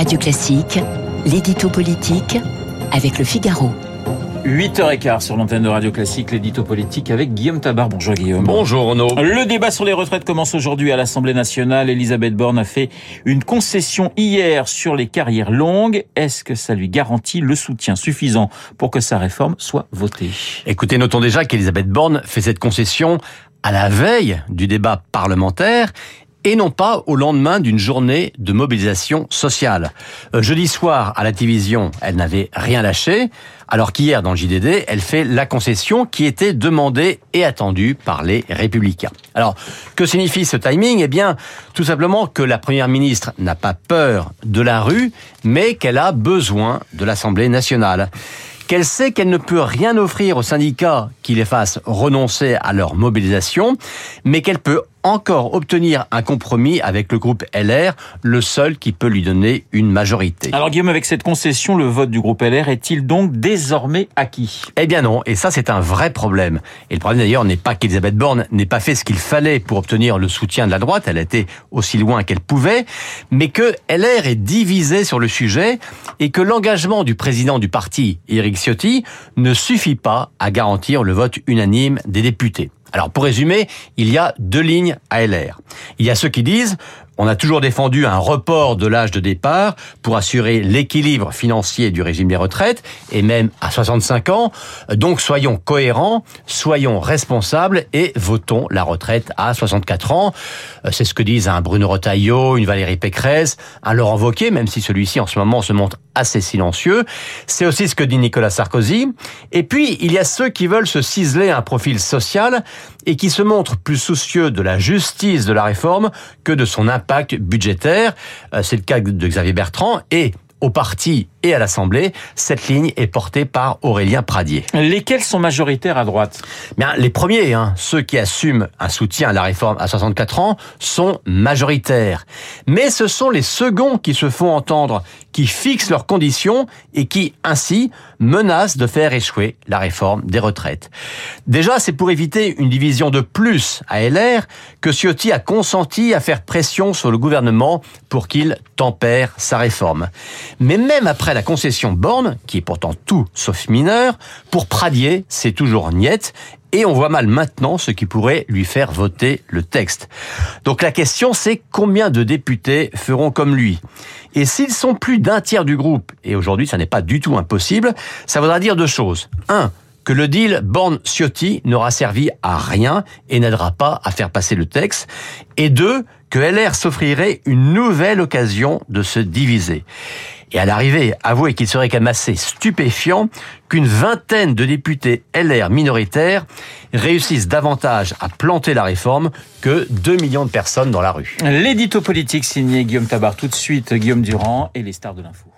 Radio Classique, l'édito politique avec le Figaro. 8h15 sur l'antenne de Radio Classique, l'édito politique avec Guillaume Tabar. Bonjour Guillaume. Bonjour Renaud. Le débat sur les retraites commence aujourd'hui à l'Assemblée nationale. Elisabeth Borne a fait une concession hier sur les carrières longues. Est-ce que ça lui garantit le soutien suffisant pour que sa réforme soit votée? Écoutez, notons déjà qu'Elisabeth Borne fait cette concession à la veille du débat parlementaire et non pas au lendemain d'une journée de mobilisation sociale. Euh, jeudi soir, à la télévision, elle n'avait rien lâché, alors qu'hier, dans le JDD, elle fait la concession qui était demandée et attendue par les républicains. Alors, que signifie ce timing? Eh bien, tout simplement que la Première ministre n'a pas peur de la rue, mais qu'elle a besoin de l'Assemblée nationale qu'elle sait qu'elle ne peut rien offrir aux syndicats qui les fassent renoncer à leur mobilisation, mais qu'elle peut encore obtenir un compromis avec le groupe LR, le seul qui peut lui donner une majorité. Alors Guillaume, avec cette concession, le vote du groupe LR est-il donc désormais acquis? Eh bien non, et ça c'est un vrai problème. Et le problème d'ailleurs n'est pas qu'Elisabeth Borne n'ait pas fait ce qu'il fallait pour obtenir le soutien de la droite, elle a été aussi loin qu'elle pouvait, mais que LR est divisé sur le sujet et que l'engagement du président du parti, Éric Ciotti, ne suffit pas à garantir le vote unanime des députés. Alors pour résumer, il y a deux lignes à LR. Il y a ceux qui disent on a toujours défendu un report de l'âge de départ pour assurer l'équilibre financier du régime des retraites, et même à 65 ans. Donc soyons cohérents, soyons responsables et votons la retraite à 64 ans. Euh, c'est ce que disent un Bruno Retailleau, une Valérie Pécresse, un Laurent Wauquiez, même si celui-ci en ce moment se montre assez silencieux. C'est aussi ce que dit Nicolas Sarkozy. Et puis, il y a ceux qui veulent se ciseler un profil social et qui se montrent plus soucieux de la justice de la réforme que de son impact budgétaire. Euh, c'est le cas de Xavier Bertrand et au parti et à l'Assemblée, cette ligne est portée par Aurélien Pradier. Lesquels sont majoritaires à droite? Bien, Les premiers, hein, ceux qui assument un soutien à la réforme à 64 ans, sont majoritaires. Mais ce sont les seconds qui se font entendre, qui fixent leurs conditions et qui, ainsi, menacent de faire échouer la réforme des retraites. Déjà, c'est pour éviter une division de plus à LR que Ciotti a consenti à faire pression sur le gouvernement pour qu'il tempère sa réforme. Mais même la concession Borne, qui est pourtant tout sauf mineur, pour Pradier, c'est toujours niette, et on voit mal maintenant ce qui pourrait lui faire voter le texte. Donc la question c'est combien de députés feront comme lui? Et s'ils sont plus d'un tiers du groupe, et aujourd'hui ça n'est pas du tout impossible, ça voudra dire deux choses. Un, que le deal Borne-Ciotti n'aura servi à rien et n'aidera pas à faire passer le texte. Et deux, que LR s'offrirait une nouvelle occasion de se diviser. Et à l'arrivée, avouez qu'il serait quand même assez stupéfiant qu'une vingtaine de députés LR minoritaires réussissent davantage à planter la réforme que 2 millions de personnes dans la rue. L'édito politique signé Guillaume Tabar tout de suite, Guillaume Durand et les stars de l'info.